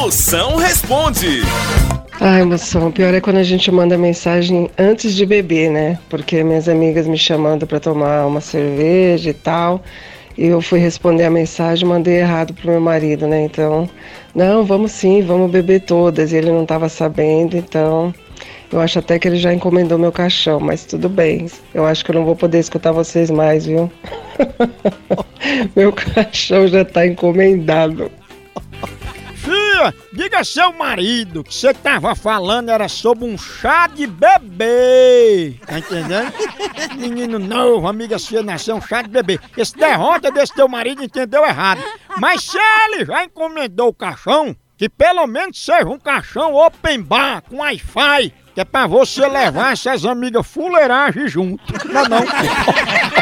Moção responde. Ai, moção, pior é quando a gente manda mensagem antes de beber, né? Porque minhas amigas me chamando para tomar uma cerveja e tal. E eu fui responder a mensagem, mandei errado pro meu marido, né? Então, não, vamos sim, vamos beber todas. E ele não estava sabendo, então eu acho até que ele já encomendou meu caixão, mas tudo bem. Eu acho que eu não vou poder escutar vocês mais, viu? meu caixão já tá encomendado. Diga a seu marido que você tava falando era sobre um chá de bebê. Tá entendendo? Menino novo, amiga sua nasceu um chá de bebê. Esse derrota desse teu marido entendeu errado. Mas se ele já encomendou o caixão, que pelo menos seja um caixão open bar com Wi-Fi, que é pra você levar essas amigas fuleiragem junto. Não, é não.